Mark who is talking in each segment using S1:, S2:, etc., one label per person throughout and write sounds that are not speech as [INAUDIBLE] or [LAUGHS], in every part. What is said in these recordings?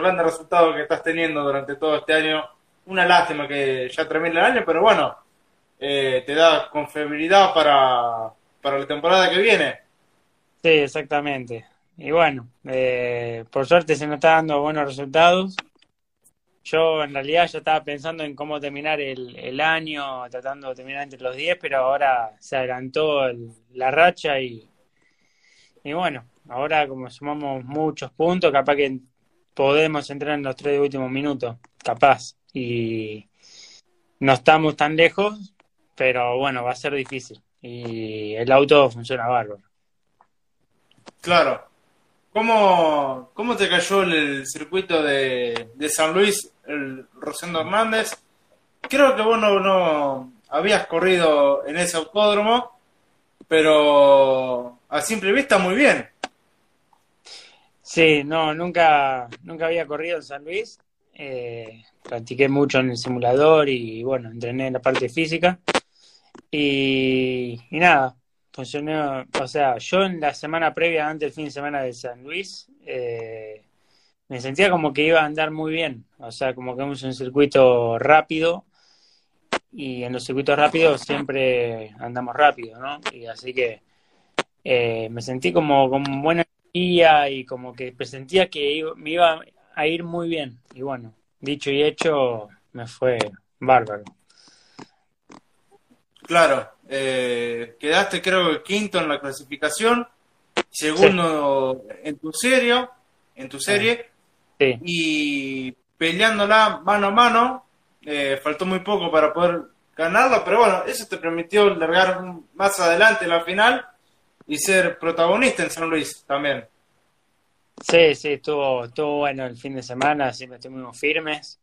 S1: grandes resultados que estás teniendo durante todo este año. Una lástima que ya termine el año, pero bueno, eh, te da confiabilidad para, para la temporada que viene.
S2: Sí, exactamente. Y bueno, eh, por suerte se nos está dando buenos resultados. Yo en realidad ya estaba pensando en cómo terminar el, el año, tratando de terminar entre los 10, pero ahora se adelantó el- la racha y, y bueno, ahora como sumamos muchos puntos, capaz que podemos entrar en los tres últimos minutos, capaz. Y no estamos tan lejos, pero bueno, va a ser difícil. Y el auto funciona bárbaro.
S1: Claro. ¿Cómo, cómo te cayó el, el circuito de, de San Luis, el Rosendo Hernández? Creo que vos no, no habías corrido en ese autódromo, pero a simple vista muy bien.
S2: Sí, no, nunca, nunca había corrido en San Luis. Eh, practiqué mucho en el simulador y bueno, entrené en la parte física. Y, y nada, funcionó. O sea, yo en la semana previa, antes del fin de semana de San Luis, eh, me sentía como que iba a andar muy bien. O sea, como que es un circuito rápido y en los circuitos rápidos siempre andamos rápido, ¿no? Y así que eh, me sentí como con buena y como que presentía que iba- me iba a ir muy bien. Y bueno, dicho y hecho, me fue bárbaro.
S1: Claro, eh, quedaste creo que quinto en la clasificación, segundo en tu serie, en tu serie,
S2: Sí,
S1: y peleándola mano a mano, eh, faltó muy poco para poder ganarla, pero bueno, eso te permitió largar más adelante la final y ser protagonista en San Luis también.
S2: sí, sí, estuvo, estuvo bueno el fin de semana, siempre estuvimos firmes.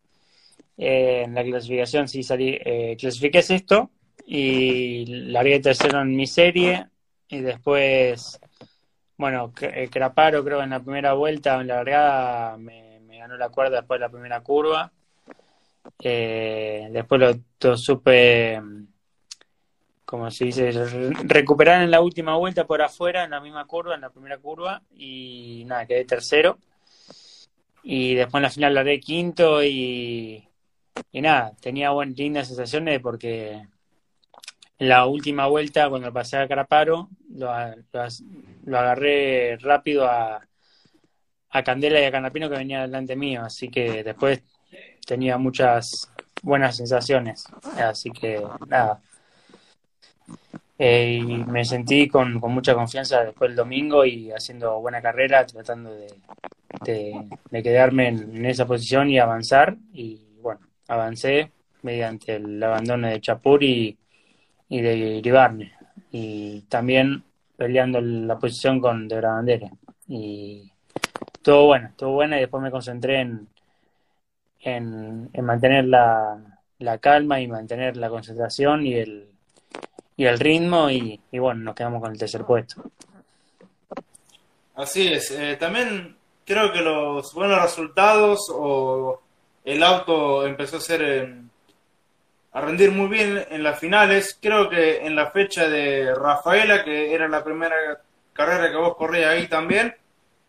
S2: Eh, en la clasificación sí salí, eh, clasifiqué sexto y largué tercero en mi serie y después, bueno, eh, Craparo creo en la primera vuelta, en la largada, me, me ganó la cuerda después de la primera curva. Eh, después lo, lo supe, como se dice, re- recuperar en la última vuelta por afuera, en la misma curva, en la primera curva, y nada, quedé tercero. Y después en la final largué quinto y, nada, tenía buen, lindas sensaciones porque en la última vuelta, cuando pasé a Caraparo, lo, lo agarré rápido a, a Candela y a Canapino que venía delante mío, así que después tenía muchas buenas sensaciones. Así que nada. Eh, y me sentí con, con mucha confianza después del domingo y haciendo buena carrera, tratando de, de, quedarme en, esa posición y avanzar. Y bueno, avancé mediante el abandono de Chapur y, y de Iribarne. Y también peleando la posición con De Brabandere. Y todo bueno, todo bueno y después me concentré en, en, en mantener la, la calma y mantener la concentración y el, y el ritmo y, y bueno, nos quedamos con el tercer puesto.
S1: Así es, eh, también creo que los buenos resultados o el auto empezó a ser eh, a rendir muy bien en las finales. Creo que en la fecha de Rafaela, que era la primera carrera que vos corrías ahí también,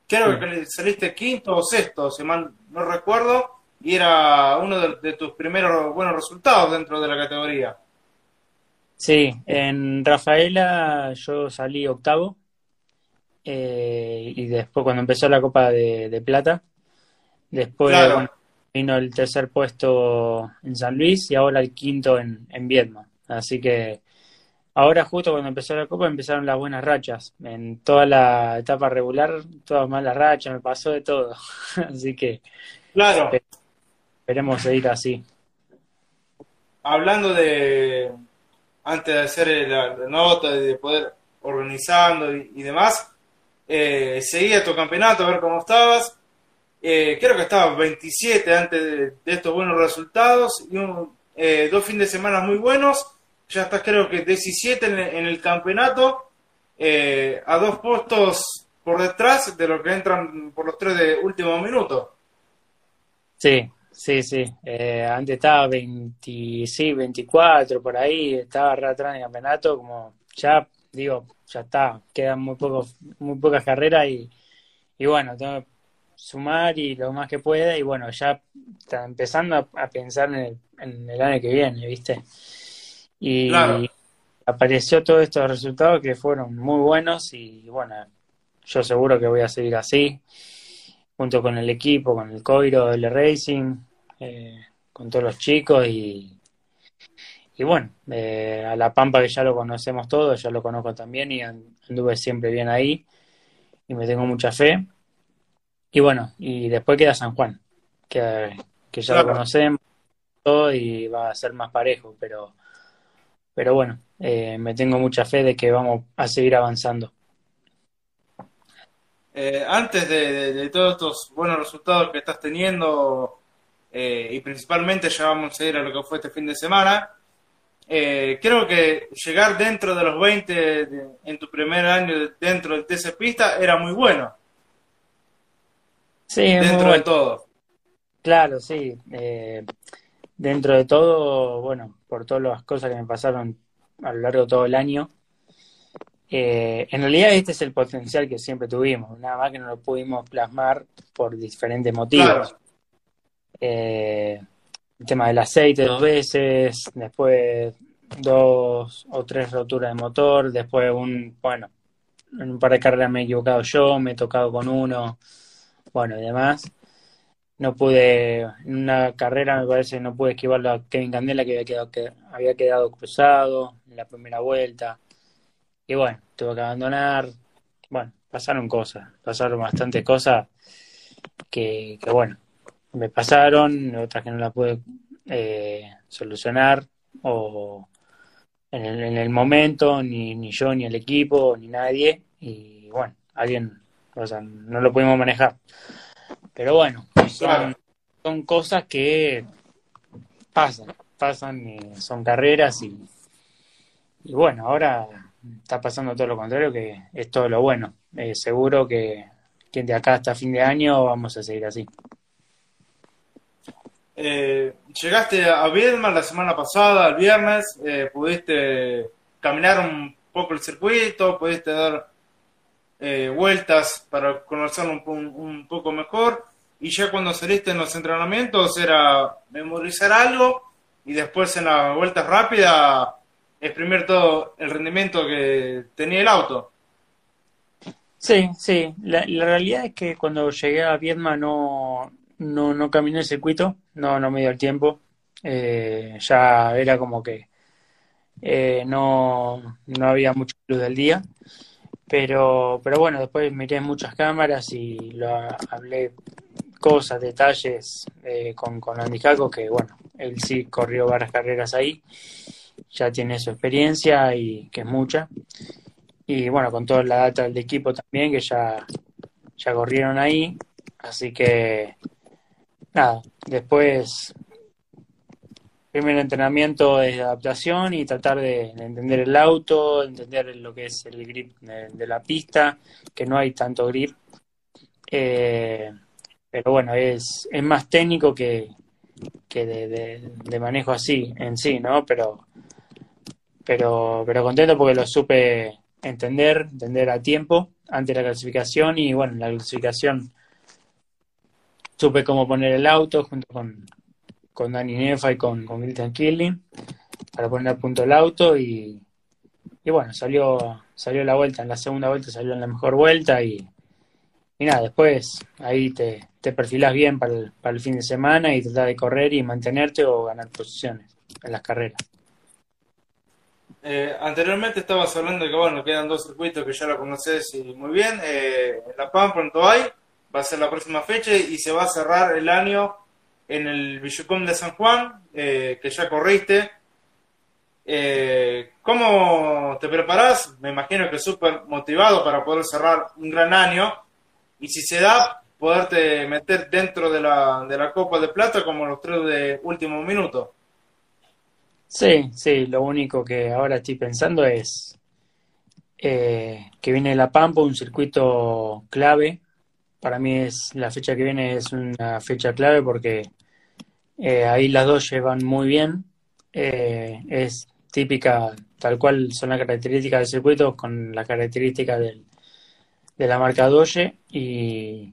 S1: creo
S2: Sí.
S1: que saliste quinto o sexto, si mal no recuerdo, y era uno de, de tus primeros buenos resultados dentro de la categoría.
S2: Sí, en Rafaela yo salí octavo eh, y después cuando empezó la Copa de, de Plata, después
S1: Claro.
S2: bueno, vino el tercer puesto en San Luis y ahora el quinto en, en Viedma. Así que ahora justo cuando empezó la Copa empezaron las buenas rachas. En toda la etapa regular, todas malas rachas, me pasó de todo. [LAUGHS] Así que
S1: Claro.
S2: esperemos seguir así.
S1: hablando de antes de hacer la, nota y de poder organizando y, demás, eh, seguía tu campeonato a ver cómo estabas. Eh, creo que estabas 27 antes de, estos buenos resultados y un- eh, dos fines de semana muy buenos. Ya estás creo que 17 en, el- en el campeonato, eh, a dos puestos por detrás de los que entran por los tres de último minuto.
S2: Sí, sí, sí. Eh, antes estaba 20, sí, 24 por ahí, estaba re atrás en el campeonato, como ya digo, ya está, quedan muy pocos, muy pocas carreras y, y bueno, tengo que sumar y lo más que pueda y bueno, ya está empezando a, pensar en el, año que viene, ¿viste? Y apareció todos estos resultados que fueron muy buenos y bueno, yo seguro que voy a seguir así, junto con el equipo, con el Coiro, el Racing, eh, con todos los chicos y, y bueno, eh, a La Pampa que ya lo conocemos todos, ya lo conozco también y anduve siempre bien ahí y me tengo mucha fe. Y bueno, y después queda San Juan, que, que ya lo conocemos todo y va a ser más parejo, pero, pero bueno, eh, me tengo mucha fe de que vamos a seguir avanzando.
S1: Eh, antes de, todos estos buenos resultados que estás teniendo, eh, y principalmente ya vamos a ir a lo que fue este fin de semana, creo que llegar dentro de los 20 en tu primer año dentro del TC Pista era muy bueno.
S2: Sí,
S1: dentro de todo.
S2: Claro, sí. Eh, dentro de todo, bueno, por todas las cosas que me pasaron a lo largo de todo el año, eh, en realidad este es el potencial que siempre tuvimos, nada más que no lo pudimos plasmar por diferentes motivos. Eh, el tema del aceite dos veces, después dos o tres roturas de motor, después un, bueno, en un par de carreras me he equivocado yo, me he tocado con uno, bueno, y demás. No pude, en una carrera me parece, no pude esquivar a Kevin Candela que había quedado, que había quedado cruzado en la primera vuelta. Y bueno, tuve que abandonar. Bueno, pasaron cosas, pasaron bastantes cosas que, que bueno, me pasaron, otras que no las pude eh, solucionar o en el, en el momento, ni, ni yo, ni el equipo, ni nadie. Y bueno, alguien o sea, no lo pudimos manejar. Pero bueno, son, cosas que pasan, pasan y son carreras y, y bueno, ahora está pasando todo lo contrario, que es todo lo bueno. Eh, seguro que, que, de acá hasta fin de año vamos a seguir así.
S1: Eh, llegaste a Viedma la semana pasada, el viernes, eh, pudiste caminar un poco el circuito, pudiste dar eh, vueltas para conocerlo un, poco mejor. Y ya cuando saliste en los entrenamientos era memorizar algo y después en la vuelta rápida exprimir todo el rendimiento que tenía el auto.
S2: Sí, sí. La, realidad es que cuando llegué a Viedma no, no, no caminé el circuito, no, no me dio el tiempo. Eh, ya era como que eh, no, no había mucho luz del día. Pero, pero bueno, después miré muchas cámaras y lo hablé cosas, detalles eh, con, con Andy Jaco, que bueno, él sí corrió varias carreras ahí, ya tiene su experiencia y que es mucha. Y bueno, con toda la data del equipo también, que ya, ya corrieron ahí. Así que, nada, después primer entrenamiento es adaptación y tratar de, entender el auto, entender lo que es el grip de, la pista, que no hay tanto grip. Eh, pero bueno, es, es más técnico que, que de, manejo así en sí, ¿no? Pero, pero, pero contento porque lo supe entender, entender a tiempo antes de la clasificación y bueno, la clasificación supe cómo poner el auto junto con, con Dani Nefa y con, con Milton Killing para poner a punto el auto y, y bueno, salió, salió la vuelta, en la segunda vuelta salió en la mejor vuelta y, y nada, después ahí te, te perfilás bien para el, para el fin de semana y tratar de correr y mantenerte o ganar posiciones en las carreras.
S1: Eh, anteriormente estabas hablando de que bueno, quedan dos circuitos que ya lo conoces y muy bien. Eh, La Pampa en Toay va a ser la próxima fecha y se va a cerrar el año en el Villucom de San Juan, eh, que ya corriste. Eh, ¿Cómo te preparás? Me imagino que súper motivado para poder cerrar un gran año y si se da, poderte meter dentro de la, de la Copa de Plata como los tres de último minuto.
S2: Sí, sí, lo único que ahora estoy pensando es eh, que viene La Pampa, un circuito clave. Para mí es la fecha que viene es una fecha clave porque eh, ahí las dos llevan muy bien. Eh, es típica, tal cual son las características del circuito, con las características del, de la marca Doge. Y,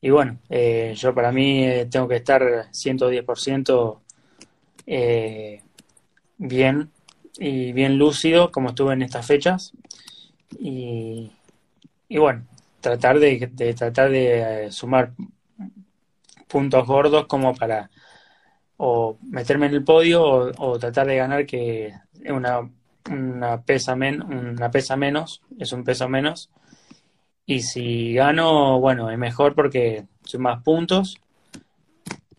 S2: y bueno, eh, yo para mí eh, tengo que estar 110% eh, bien y bien lúcido como estuve en estas fechas y, y bueno, tratar de, de tratar de eh, sumar puntos gordos como para o meterme en el podio o, tratar de ganar que una, una, pesa men, una pesa menos, es un peso menos. Y si gano, bueno, es mejor porque son más puntos.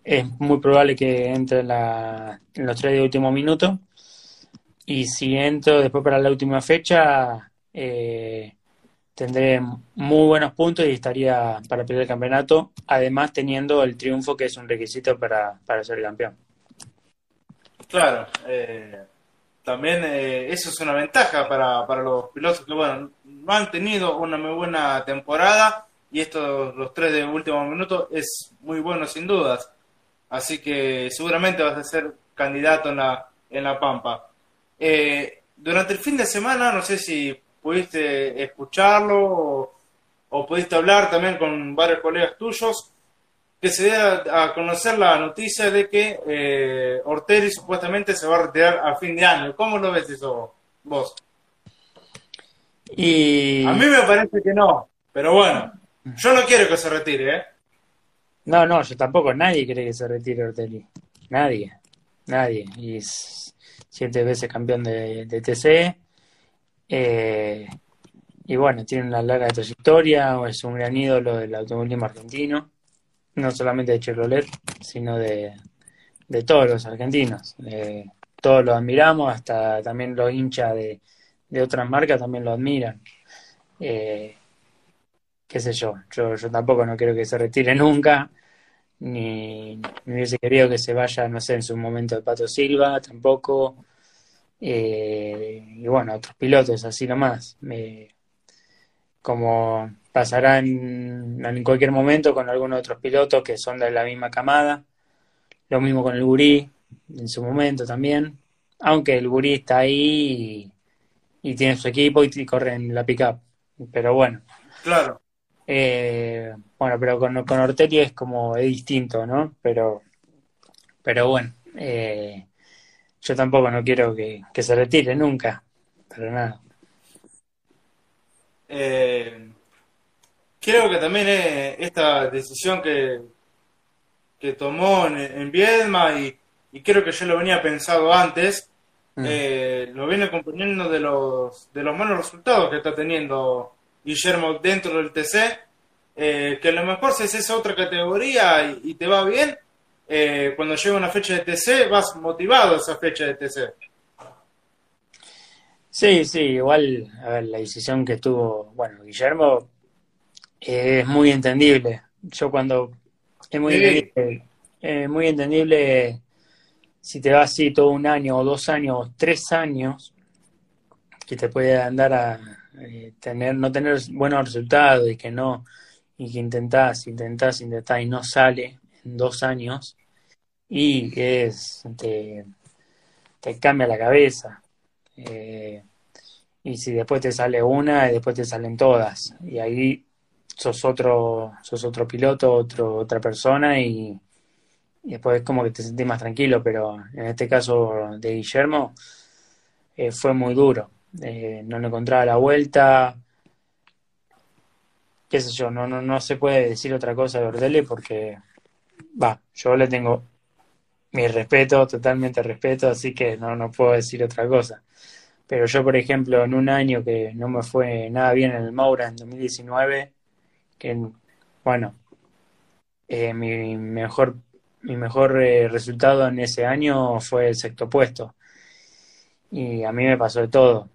S2: Es muy probable que entre en, la, en los tres de último minuto. Y si entro después para la última fecha, eh, tendré muy buenos puntos y estaría para pelear el campeonato, además teniendo el triunfo que es un requisito para, para ser campeón.
S1: Claro, eh, también eh, eso es una ventaja para, para los pilotos que bueno, no han tenido una muy buena temporada y estos los tres de último minuto es muy bueno sin dudas. Así que seguramente vas a ser candidato en la, en la Pampa. Eh, durante el fin de semana, no sé si pudiste escucharlo o, pudiste hablar también con varios colegas tuyos, que se dio a, conocer la noticia de que eh, Ortelli supuestamente se va a retirar a fin de año. ¿Cómo lo ves eso vos?
S2: Y...
S1: A mí me parece que no, pero bueno, yo no quiero que se retire, ¿eh?
S2: No, no, yo tampoco, nadie quiere que se retire Ortelli. Nadie, nadie. Y es siete veces campeón de, de TC eh, y bueno, tiene una larga trayectoria, es un gran ídolo del automovilismo argentino, no solamente de Chevrolet, sino de, todos los argentinos. Eh, todos lo admiramos, hasta también los hinchas de, otras marcas también lo admiran. Eh, qué sé yo, yo, yo tampoco no quiero que se retire nunca, ni, ni hubiese querido que se vaya, no sé, en su momento de Pato Silva, tampoco. Eh, y bueno, otros pilotos así nomás. como pasará en, cualquier momento con algunos otros pilotos que son de la misma camada. Lo mismo con el Gurí, en su momento también. Aunque el Gurí está ahí y, tiene su equipo y, corre en la pickup. Pero bueno.
S1: Claro.
S2: Eh, bueno, pero con, con Ortelli es como es distinto, ¿no? Pero, pero bueno. Eh, yo tampoco no quiero que, se retire nunca, para nada.
S1: Eh, creo que también esta decisión que, que tomó en, en Viedma y, creo que yo lo venía pensado antes, mm. eh, lo viene acompañando de los, de los malos resultados que está teniendo Guillermo dentro del TC, eh, que a lo mejor si es esa otra categoría y te va bien, eh, cuando llega una fecha de TC, vas motivado a esa fecha de TC.
S2: Sí, sí, igual, a ver, la decisión que tuvo, bueno, Guillermo es muy entendible. Yo cuando es muy entendible, muy entendible si te vas así todo un año o dos años o tres años que te puede andar a eh, tener no tener buenos resultados y que no y que intentás, intentás, intentás y no sale en dos años y es te, te cambia la cabeza. Eh, y si después te sale una y después te salen todas. Y ahí sos otro, sos otro piloto, otro, otra persona y, después es como que te sentís más tranquilo, pero en este caso de Guillermo eh, fue muy duro. Eh, no le encontraba la vuelta. Qué sé yo, no, no, no se puede decir otra cosa de Ordele porque, va, yo le tengo mi respeto, totalmente respeto, así que no, no puedo decir otra cosa. Pero yo, por ejemplo, en un año que no me fue nada bien en el Maura, en 2019, que, bueno, eh, mi mejor, mi mejor eh, resultado en ese año fue el sexto puesto. Y a mí me pasó de todo.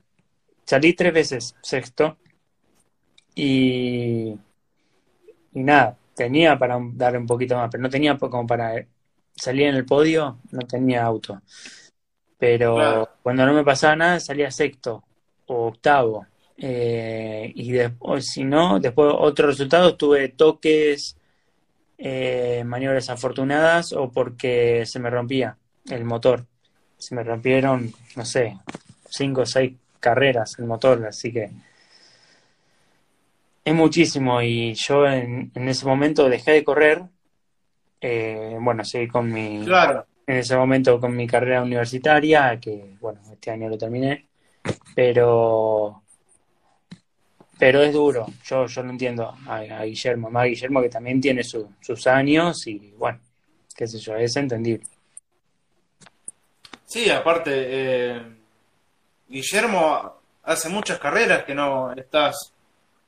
S2: Salí tres veces sexto y, y nada, tenía para dar un poquito más, pero no tenía como para salía en el podio, no tenía auto. Pero cuando no me pasaba nada, salía sexto o octavo. Eh, y después, si no, después otro resultado, tuve toques, eh, maniobras afortunadas o porque se me rompía el motor. Se me rompieron, no sé, cinco o seis carreras el motor, así que Es muchísimo y yo en, ese momento dejé de correr. Eh, bueno, seguí con mi.
S1: Claro.
S2: En ese momento con mi carrera universitaria, que bueno, este año lo terminé. Pero. Pero es duro, yo, yo lo entiendo a, Guillermo, más Guillermo que también tiene sus años y bueno, qué sé yo, es entendible.
S1: Sí, aparte, eh, Guillermo hace muchas carreras que no estás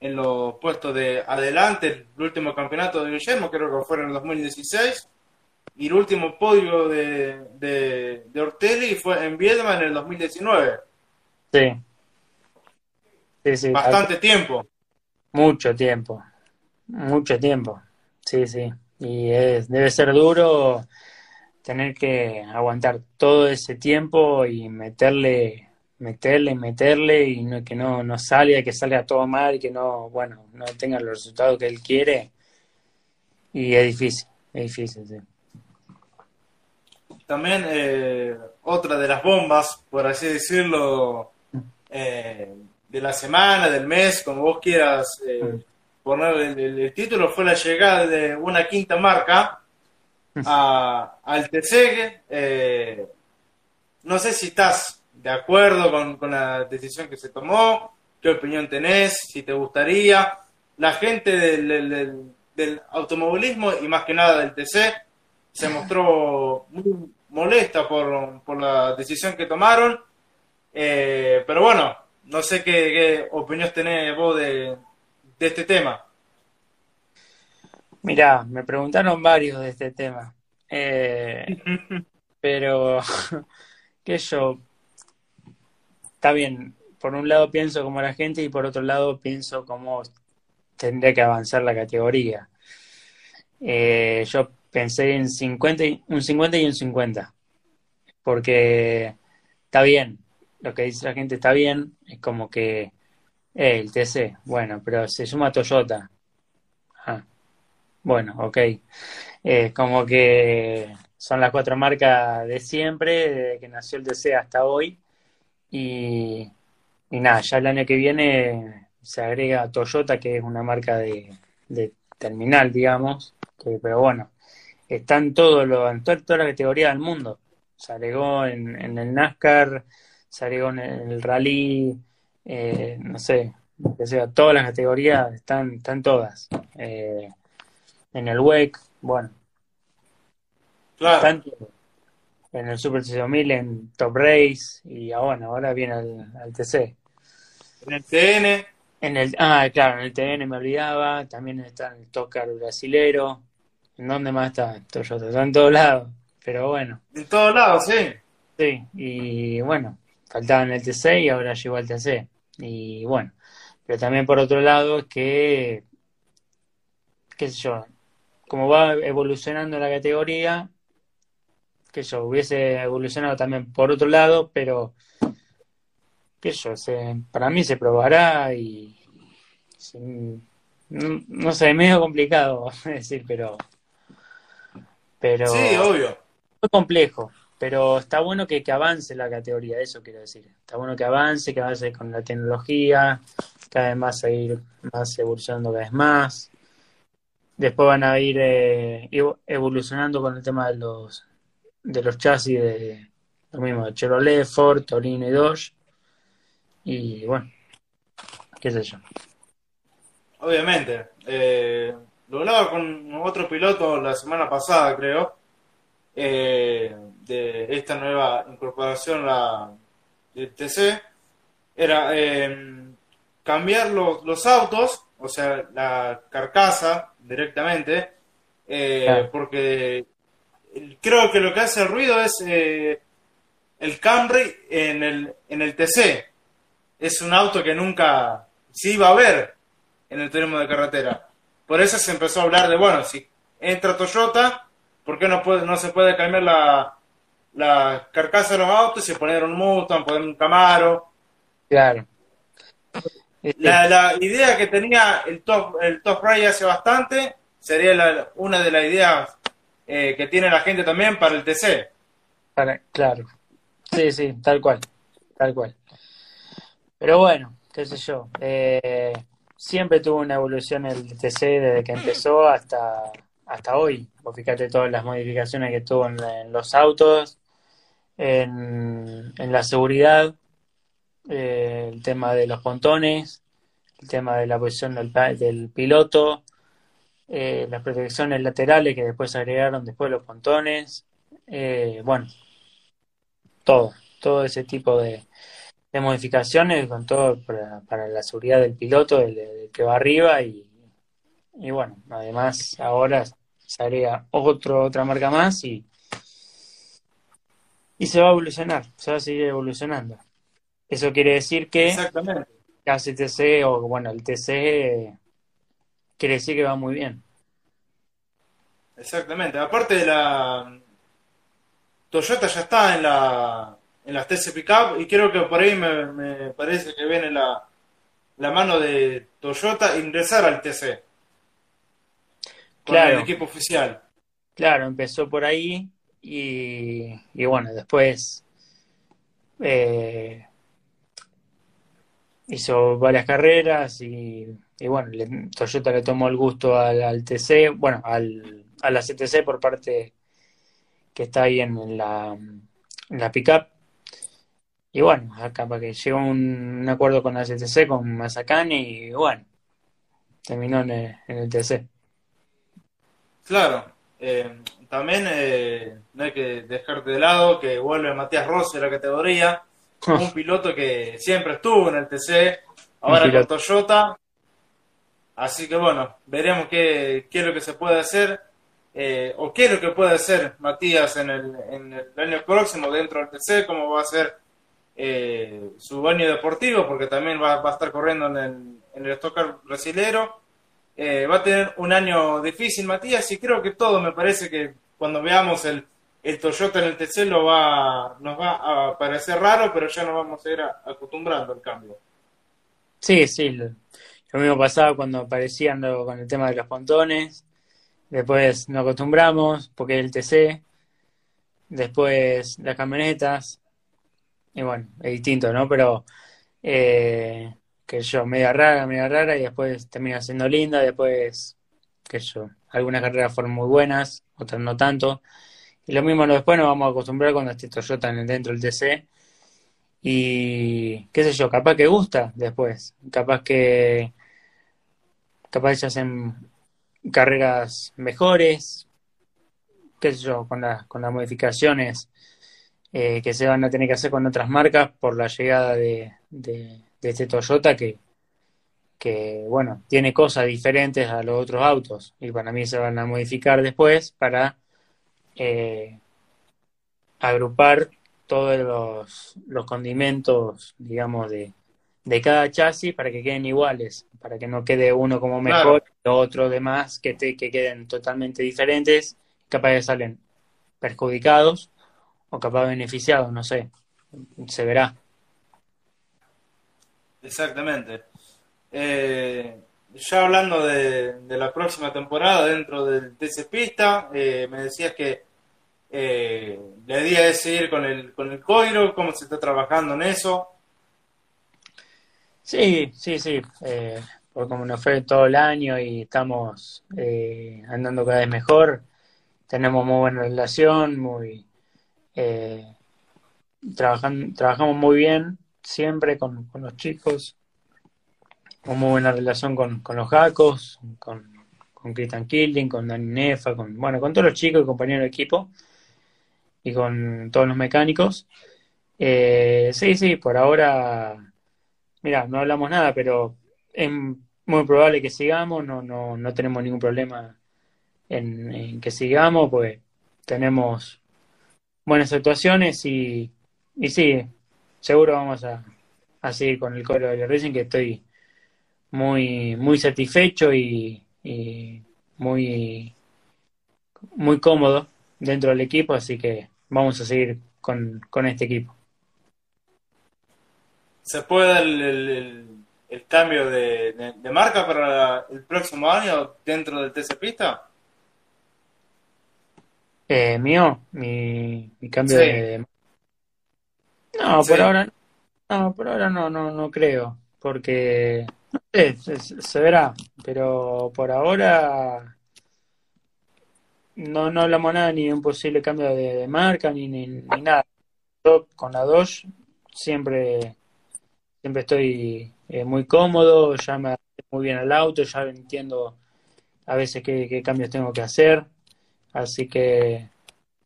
S1: en los puestos de adelante. El último campeonato de Guillermo creo que fue en el 2016 y el último podio de, de, Ortelli fue en Viedma en el 2019.
S2: Sí.
S1: sí, sí. Bastante tiempo.
S2: Mucho tiempo. Mucho tiempo. Sí, sí. Y es, debe ser duro tener que aguantar todo ese tiempo y meterle, meterle, meterle y no, que no, no salga, que salga todo mal y que no, bueno, no tenga los resultados que él quiere. Y es difícil, es difícil, sí.
S1: También eh, otra de las bombas, por así decirlo, eh, de la semana, del mes, como vos quieras eh, mm. poner el, título, fue la llegada de una quinta marca a, al TCG. Eh, no sé si estás de acuerdo con, la decisión que se tomó, qué opinión tenés, si te gustaría. La gente del, del, automovilismo y más que nada del TC se mostró muy molesta por, por la decisión que tomaron. Eh, pero bueno, no sé qué, qué, opinión tenés vos de, de este tema.
S2: Mirá, me preguntaron varios de este tema. Eh, [LAUGHS] pero, [LAUGHS] que yo, está bien, por un lado pienso como la gente y por otro lado pienso cómo tendría que avanzar la categoría. Eh, yo pensé en 50 un 50 y un 50, porque está bien, lo que dice la gente está bien, es como que eh, el TC, bueno, pero se suma Toyota. Ah, bueno, ok. Es como que son las cuatro marcas de siempre, desde que nació el TC hasta hoy. Y, y nada, ya el año que viene se agrega Toyota, que es una marca de, terminal, digamos. Que, pero bueno, están en, todo lo, en toda, la categoría del mundo. Se agregó en, en el NASCAR, se agregó en el rally, eh, no sé, que sea, todas las categorías están, están todas. Eh, en el WEC, bueno.
S1: Claro.
S2: En el Super 6000, en Top Race, y ah, bueno, ahora viene al, TC.
S1: En el TN.
S2: En el, ah, claro, en el TN me olvidaba, también está en el Top Car brasilero. ¿En dónde más está Toyota? Está en todos lados, pero bueno.
S1: En todos lados, sí.
S2: Sí, y bueno, faltaba en el TC y ahora llegó al TC. Y bueno, pero también por otro lado es que, qué sé yo, como va evolucionando la categoría, que yo hubiese evolucionado también por otro lado, pero que yo sé, para mí se probará y no, sé, es medio complicado [LAUGHS] decir, pero pero
S1: sí, obvio.
S2: Muy complejo, pero está bueno que, que avance la categoría, eso quiero decir. Está bueno que avance, que avance con la tecnología, cada vez más a ir más evolucionando cada vez más. Después van a ir eh, evolucionando con el tema de los de los chasis de lo mismo de Chevrolet, Ford, Torino y Dodge. Y bueno, qué sé yo.
S1: Obviamente. Eh, lo hablaba con otro piloto la semana pasada, creo, eh, de esta nueva incorporación la, del TC. Era cambiar los, los autos, o sea, la carcasa directamente, eh, porque creo que lo que hace ruido es eh, el Camry en el, en el TC. Es un auto que nunca se iba a ver en el turismo de carretera. Por eso se empezó a hablar de, bueno, si entra Toyota, ¿por qué no, puede, no se puede cambiar la, la carcasa de los autos y poner un Mustang, poner un Camaro?
S2: Claro.
S1: Este, la, idea que tenía el Top, el top Ray hace bastante sería una de las ideas eh, que tiene la gente también para el TC.
S2: Claro. Sí, sí, tal cual. Tal cual. Pero bueno, qué sé yo. Eh, siempre tuvo una evolución el TC desde que empezó hasta, hasta hoy. Vos fíjate todas las modificaciones que tuvo en, los autos, en, la seguridad, eh, el tema de los pontones, el tema de la posición del, del piloto, eh, las protecciones laterales que después agregaron después los pontones, eh, bueno, todo, todo ese tipo de, de modificaciones con todo para, la seguridad del piloto, del, que va arriba y, y, bueno, además ahora se agrega otro, otra marca más y, y se va a evolucionar, se va a seguir evolucionando. Eso quiere decir que
S1: Exactamente.
S2: TC o bueno, el TC quiere decir que va muy bien.
S1: Exactamente, aparte de la Toyota ya está en la en las TC Pickup y creo que por ahí me, parece que viene la, la mano de Toyota ingresar al TC. Con el equipo oficial.
S2: Claro, empezó por ahí y, y bueno, después eh, hizo varias carreras y, bueno, Toyota le tomó el gusto al, TC, bueno, al, a la CTC por parte que está ahí en la, en la pickup y bueno, acá para que llegó un, acuerdo con la CTC, con Mazacán, y bueno, terminó en el, TC.
S1: Claro, eh, también eh, no hay que dejarte de lado que vuelve Matías Rossi a la categoría, un piloto que siempre estuvo en el TC, ahora con Toyota. Así que bueno, veremos qué, qué es lo que se puede hacer, eh, o qué es lo que puede hacer Matías en el, en el año próximo dentro del TC, cómo va a ser eh, su baño deportivo, porque también va, a estar corriendo en el, en el Stocker brasilero. Eh, va a tener un año difícil, Matías, y creo que todo me parece que cuando veamos el, el Toyota en el TC lo va, nos va a parecer raro, pero ya nos vamos a ir acostumbrando al cambio.
S2: Sí, sí, lo, mismo pasaba cuando aparecían con el tema de los pontones, después nos acostumbramos porque el TC, después las camionetas, y bueno, es distinto, ¿no? Pero, eh, que yo, media rara, media rara, y después termina siendo linda, después, que yo, algunas carreras fueron muy buenas, otras no tanto. Y lo mismo después nos vamos a acostumbrar cuando esté Toyota dentro del TC. Y qué sé yo, capaz que gusta después, capaz que capaz ya hacen carreras mejores, qué sé yo, con, con las modificaciones eh, que se van a tener que hacer con otras marcas por la llegada de, de, este Toyota que, que, bueno, tiene cosas diferentes a los otros autos y para mí se van a modificar después para eh, agrupar todos los, los condimentos, digamos, de, de cada chasis para que queden iguales, para que no quede uno como mejor y otro de más, que, te, que queden totalmente diferentes, capaz que salen perjudicados o capaz beneficiado, no sé, se verá.
S1: Exactamente. Eh, ya hablando de, la próxima temporada dentro del TC Pista, eh, me decías que eh, la idea es seguir con el, con el Coiro, cómo se está trabajando en eso.
S2: Sí, sí, sí. porque como nos fue todo el año y estamos andando cada vez mejor, tenemos muy buena relación, muy eh, trabajan, trabajamos muy bien siempre con, los chicos, con muy buena relación con, los Jacos, con, con Cristian Killing, con Dani Nefa, con, bueno, con todos los chicos y compañeros de equipo y con todos los mecánicos. Eh, sí, sí, por ahora, mira, no hablamos nada, pero es muy probable que sigamos, no, no, no tenemos ningún problema en, que sigamos, pues tenemos buenas actuaciones y, y sí, seguro vamos a, a seguir con el coro de Racing que estoy muy muy satisfecho y, muy muy cómodo dentro del equipo, así que vamos a seguir con, con este equipo.
S1: ¿Se puede dar el, el, cambio de, de, marca para el próximo año dentro del TC Pista?
S2: Eh, mío, mi, mi cambio de... No, por ahora, no, por ahora no, no, no creo, porque Sí, se, verá, pero por ahora no, no hablamos nada ni de un posible cambio de, marca ni, ni, nada. Yo con la 2 siempre, siempre estoy eh, muy cómodo, ya me muy bien al auto, ya entiendo a veces qué, cambios tengo que hacer, así que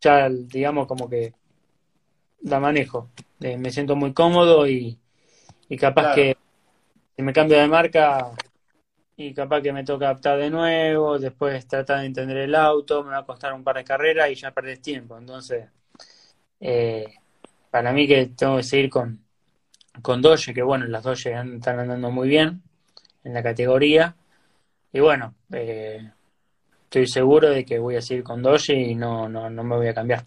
S2: ya digamos como que la manejo, eh, me siento muy cómodo y, y capaz que si me cambio de marca y capaz que me toca adaptar de nuevo, después tratar de entender el auto, me va a costar un par de carreras y ya perdés tiempo. Entonces, eh, para mí que tengo que seguir con, con Doge, que bueno, las Doge están andando muy bien en la categoría. Y bueno, eh, estoy seguro de que voy a seguir con Doge y no, no, no me voy a cambiar.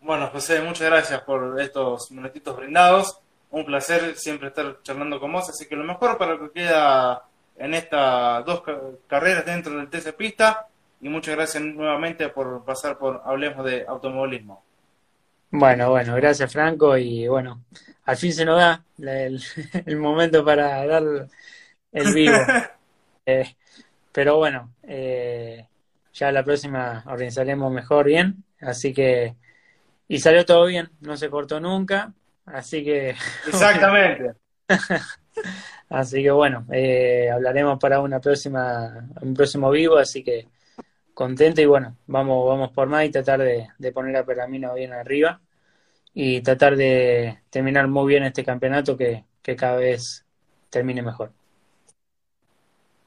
S1: Bueno, José, muchas gracias por estos minutitos brindados. Un placer siempre estar charlando con vos, así que lo mejor para lo que queda en estas dos carreras dentro del TC Pista y muchas gracias nuevamente por pasar por Hablemos de Automovilismo.
S2: Bueno, bueno, gracias Franco y bueno, al fin se nos da [LAUGHS] el, momento para dar el vivo. [LAUGHS] Eh, pero bueno, eh, ya la próxima organizaremos mejor bien, así que y salió todo bien, no se cortó nunca, así que... [LAUGHS]
S1: Exactamente. [LAUGHS]
S2: así que bueno, eh, hablaremos para una próxima, un próximo vivo, así que contento y bueno, vamos, vamos por más y tratar de, de poner a Pergamino bien arriba y tratar de terminar muy bien este campeonato que, que cada vez termine mejor.